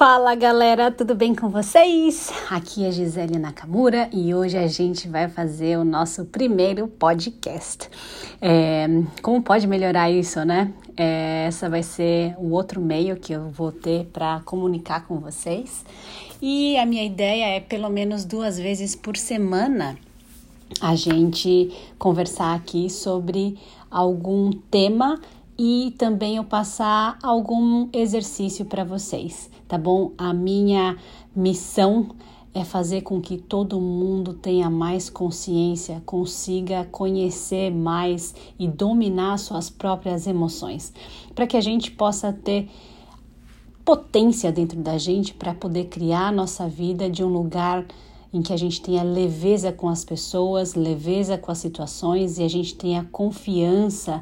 Fala galera, tudo bem com vocês? Aqui é Gisele Nakamura e hoje a gente vai fazer o nosso primeiro podcast. É, como pode melhorar isso, né? É, essa vai ser o outro meio que eu vou ter para comunicar com vocês. E a minha ideia é pelo menos duas vezes por semana a gente conversar aqui sobre algum tema e também eu passar algum exercício para vocês, tá bom? A minha missão é fazer com que todo mundo tenha mais consciência, consiga conhecer mais e dominar suas próprias emoções, para que a gente possa ter potência dentro da gente para poder criar a nossa vida de um lugar em que a gente tenha leveza com as pessoas, leveza com as situações e a gente tenha confiança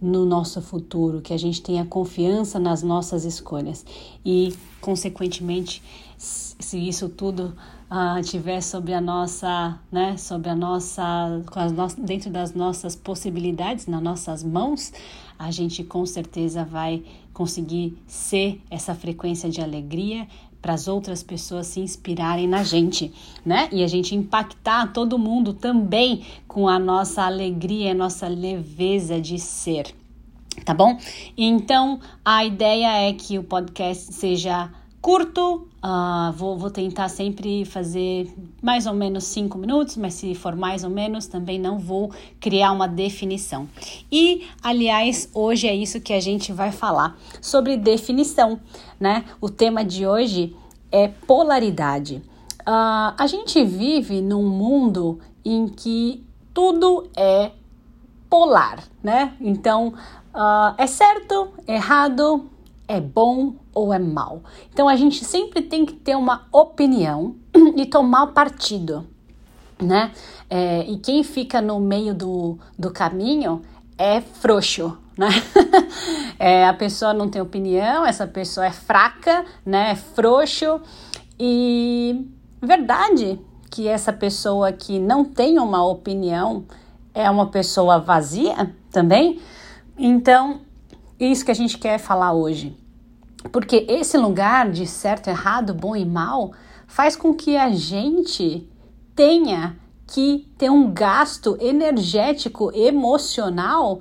no nosso futuro, que a gente tenha confiança nas nossas escolhas. E, consequentemente, se isso tudo uh, tiver sobre a nossa, né, sobre a nossa, no dentro das nossas possibilidades, nas nossas mãos, a gente com certeza vai conseguir ser essa frequência de alegria, para as outras pessoas se inspirarem na gente, né? E a gente impactar todo mundo também com a nossa alegria, a nossa leveza de ser, tá bom? Então a ideia é que o podcast seja curto, uh, vou, vou tentar sempre fazer mais ou menos cinco minutos, mas se for mais ou menos, também não vou criar uma definição. E, aliás, hoje é isso que a gente vai falar sobre definição, né? O tema de hoje é polaridade. Uh, a gente vive num mundo em que tudo é polar, né? Então, uh, é certo, errado, é bom ou é mal. Então a gente sempre tem que ter uma opinião e tomar partido, né? É, e quem fica no meio do, do caminho é frouxo, né? é, a pessoa não tem opinião, essa pessoa é fraca, né? É frouxo e verdade que essa pessoa que não tem uma opinião é uma pessoa vazia também. Então isso que a gente quer falar hoje. Porque esse lugar de certo, errado, bom e mal faz com que a gente tenha que ter um gasto energético, emocional,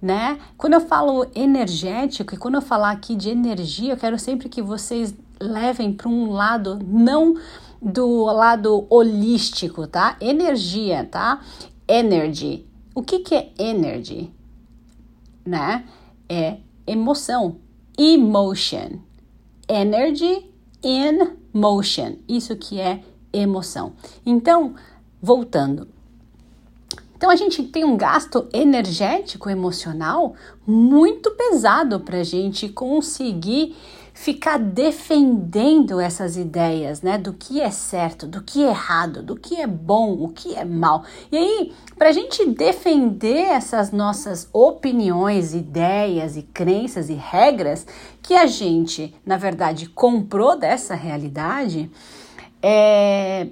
né? Quando eu falo energético e quando eu falar aqui de energia, eu quero sempre que vocês levem para um lado não do lado holístico, tá? Energia, tá? Energy. O que que é energy? Né? É emoção. Emotion. Energy in motion. Isso que é emoção. Então, voltando. Então a gente tem um gasto energético, emocional muito pesado para a gente conseguir ficar defendendo essas ideias, né, do que é certo, do que é errado, do que é bom, o que é mal. E aí, para a gente defender essas nossas opiniões, ideias e crenças e regras que a gente, na verdade, comprou dessa realidade, é,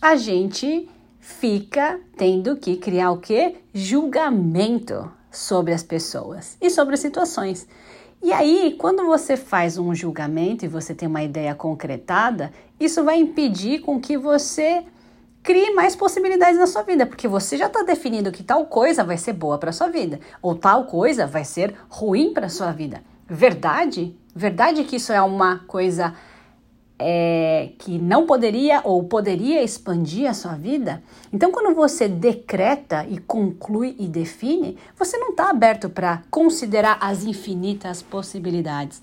a gente fica tendo que criar o que? Julgamento sobre as pessoas e sobre as situações. E aí, quando você faz um julgamento e você tem uma ideia concretada, isso vai impedir com que você crie mais possibilidades na sua vida, porque você já está definindo que tal coisa vai ser boa para sua vida ou tal coisa vai ser ruim para sua vida. Verdade? Verdade que isso é uma coisa é, que não poderia ou poderia expandir a sua vida. Então, quando você decreta e conclui e define, você não está aberto para considerar as infinitas possibilidades.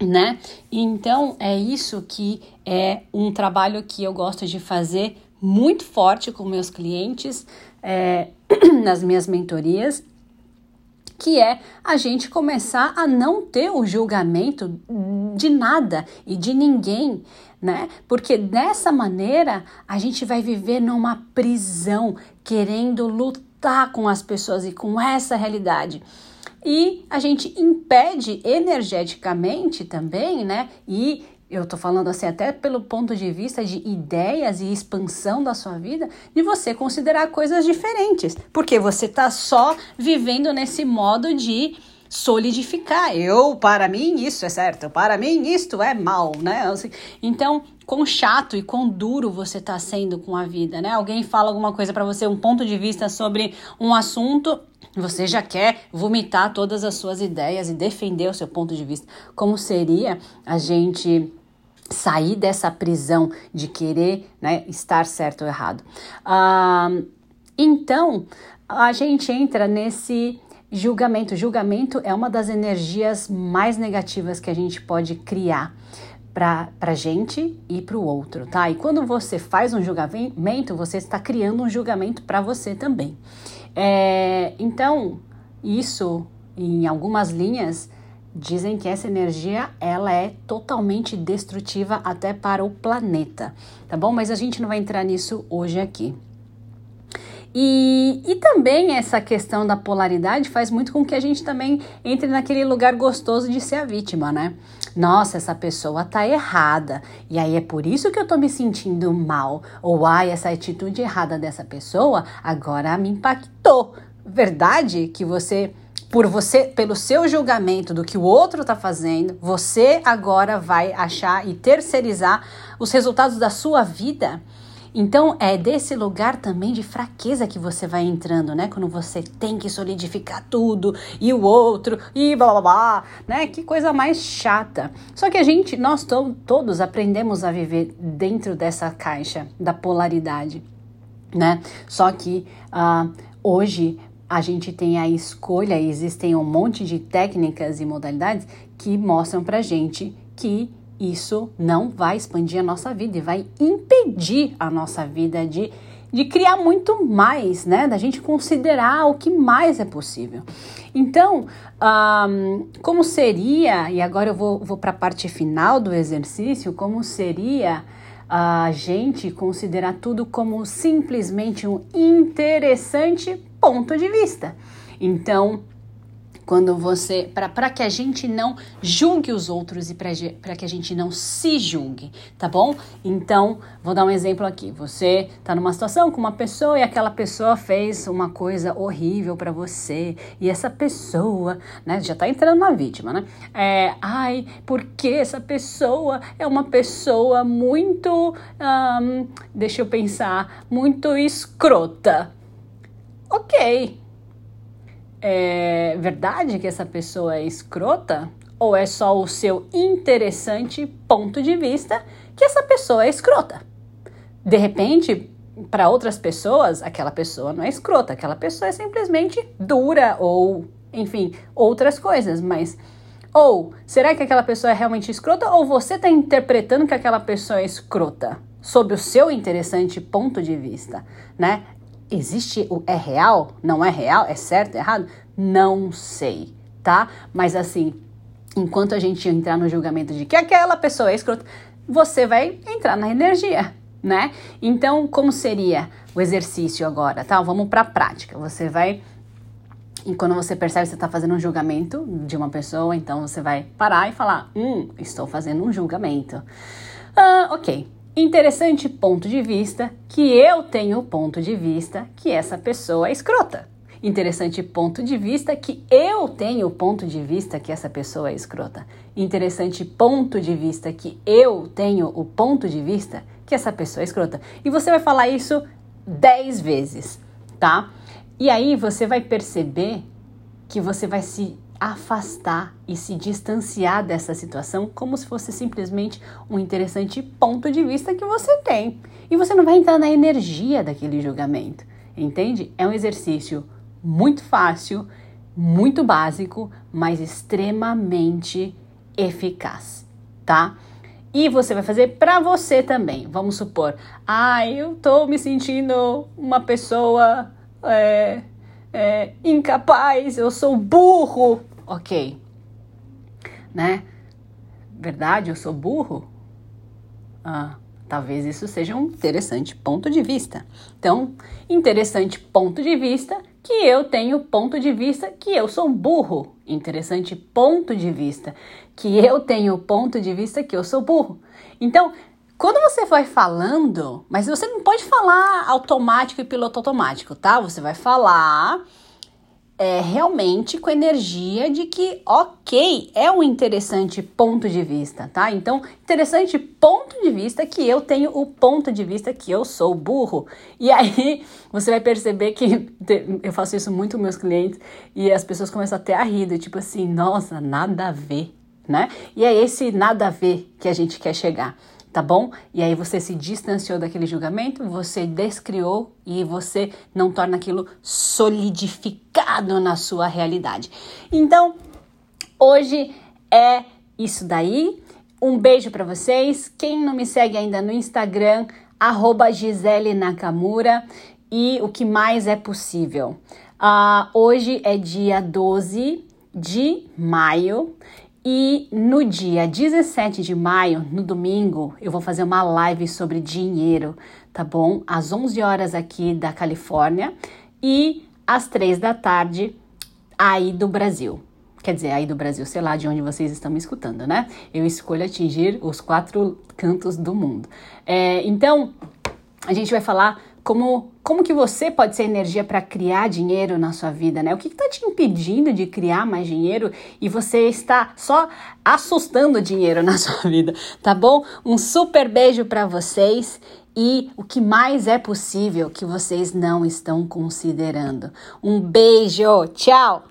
Né? Então é isso que é um trabalho que eu gosto de fazer muito forte com meus clientes é, nas minhas mentorias que é a gente começar a não ter o julgamento de nada e de ninguém, né? Porque dessa maneira a gente vai viver numa prisão, querendo lutar com as pessoas e com essa realidade. E a gente impede energeticamente também, né? E eu tô falando assim até pelo ponto de vista de ideias e expansão da sua vida, de você considerar coisas diferentes, porque você tá só vivendo nesse modo de solidificar. Eu, para mim, isso é certo, para mim, isto é mal, né? Então, quão chato e quão duro você está sendo com a vida, né? Alguém fala alguma coisa para você, um ponto de vista sobre um assunto, você já quer vomitar todas as suas ideias e defender o seu ponto de vista. Como seria a gente sair dessa prisão de querer né, estar certo ou errado? Ah, então, a gente entra nesse julgamento. Julgamento é uma das energias mais negativas que a gente pode criar para a gente e para o outro, tá? E quando você faz um julgamento, você está criando um julgamento para você também. É, então, isso, em algumas linhas, dizem que essa energia ela é totalmente destrutiva até para o planeta, tá bom? Mas a gente não vai entrar nisso hoje aqui. E, e também essa questão da polaridade faz muito com que a gente também entre naquele lugar gostoso de ser a vítima, né? Nossa, essa pessoa tá errada. E aí é por isso que eu tô me sentindo mal. Ou ai, essa atitude errada dessa pessoa agora me impactou. Verdade que você por você, pelo seu julgamento do que o outro está fazendo, você agora vai achar e terceirizar os resultados da sua vida. Então é desse lugar também de fraqueza que você vai entrando, né? Quando você tem que solidificar tudo e o outro e blá blá blá, né? Que coisa mais chata. Só que a gente, nós to todos aprendemos a viver dentro dessa caixa da polaridade, né? Só que uh, hoje a gente tem a escolha, existem um monte de técnicas e modalidades que mostram pra gente que isso não vai expandir a nossa vida e vai impedir a nossa vida de, de criar muito mais, né? Da gente considerar o que mais é possível. Então, um, como seria, e agora eu vou, vou para a parte final do exercício, como seria a gente considerar tudo como simplesmente um interessante ponto de vista. Então, quando você para que a gente não julgue os outros e para que a gente não se julgue, tá bom? Então, vou dar um exemplo aqui. Você tá numa situação com uma pessoa e aquela pessoa fez uma coisa horrível para você e essa pessoa, né, já tá entrando na vítima, né? É, ai, porque essa pessoa é uma pessoa muito, um, deixa eu pensar, muito escrota. Ok, é verdade que essa pessoa é escrota? Ou é só o seu interessante ponto de vista que essa pessoa é escrota? De repente, para outras pessoas, aquela pessoa não é escrota, aquela pessoa é simplesmente dura ou, enfim, outras coisas, mas ou será que aquela pessoa é realmente escrota ou você está interpretando que aquela pessoa é escrota sob o seu interessante ponto de vista, né? Existe o é real? Não é real? É certo? É errado? Não sei, tá? Mas assim, enquanto a gente entrar no julgamento de que aquela pessoa é escrota, você vai entrar na energia, né? Então, como seria o exercício agora, tá? Vamos para a prática. Você vai e quando você percebe que você está fazendo um julgamento de uma pessoa, então você vai parar e falar: Hum, estou fazendo um julgamento. Ah, ok. Interessante ponto de vista que eu tenho ponto de vista que essa pessoa é escrota. Interessante ponto de vista que eu tenho ponto de vista que essa pessoa é escrota. Interessante ponto de vista que eu tenho o ponto de vista que essa pessoa é escrota. E você vai falar isso dez vezes, tá? E aí você vai perceber que você vai se afastar e se distanciar dessa situação como se fosse simplesmente um interessante ponto de vista que você tem. E você não vai entrar na energia daquele julgamento, entende? É um exercício muito fácil, muito básico, mas extremamente eficaz, tá? E você vai fazer para você também. Vamos supor, ah, eu tô me sentindo uma pessoa é, é, incapaz, eu sou burro ok, né? Verdade, eu sou burro? Ah, talvez isso seja um interessante ponto de vista. Então, interessante ponto de vista que eu tenho ponto de vista que eu sou burro. Interessante ponto de vista que eu tenho ponto de vista que eu sou burro. Então, quando você vai falando, mas você não pode falar automático e piloto automático, tá? Você vai falar é, realmente com energia de que, ok, é um interessante ponto de vista, tá? Então, interessante ponto de vista que eu tenho o ponto de vista que eu sou burro. E aí você vai perceber que eu faço isso muito com meus clientes e as pessoas começam até a rir, tipo assim, nossa, nada a ver, né? E é esse nada a ver que a gente quer chegar tá bom? E aí você se distanciou daquele julgamento, você descriou e você não torna aquilo solidificado na sua realidade. Então, hoje é isso daí. Um beijo para vocês. Quem não me segue ainda no Instagram, arroba Gisele Nakamura e o que mais é possível. Uh, hoje é dia 12 de maio e no dia 17 de maio, no domingo, eu vou fazer uma live sobre dinheiro, tá bom? Às 11 horas aqui da Califórnia e às 3 da tarde aí do Brasil. Quer dizer, aí do Brasil, sei lá de onde vocês estão me escutando, né? Eu escolho atingir os quatro cantos do mundo. É, então, a gente vai falar como, como que você pode ser energia para criar dinheiro na sua vida, né? O que está te impedindo de criar mais dinheiro e você está só assustando dinheiro na sua vida, tá bom? Um super beijo para vocês e o que mais é possível que vocês não estão considerando. Um beijo, tchau!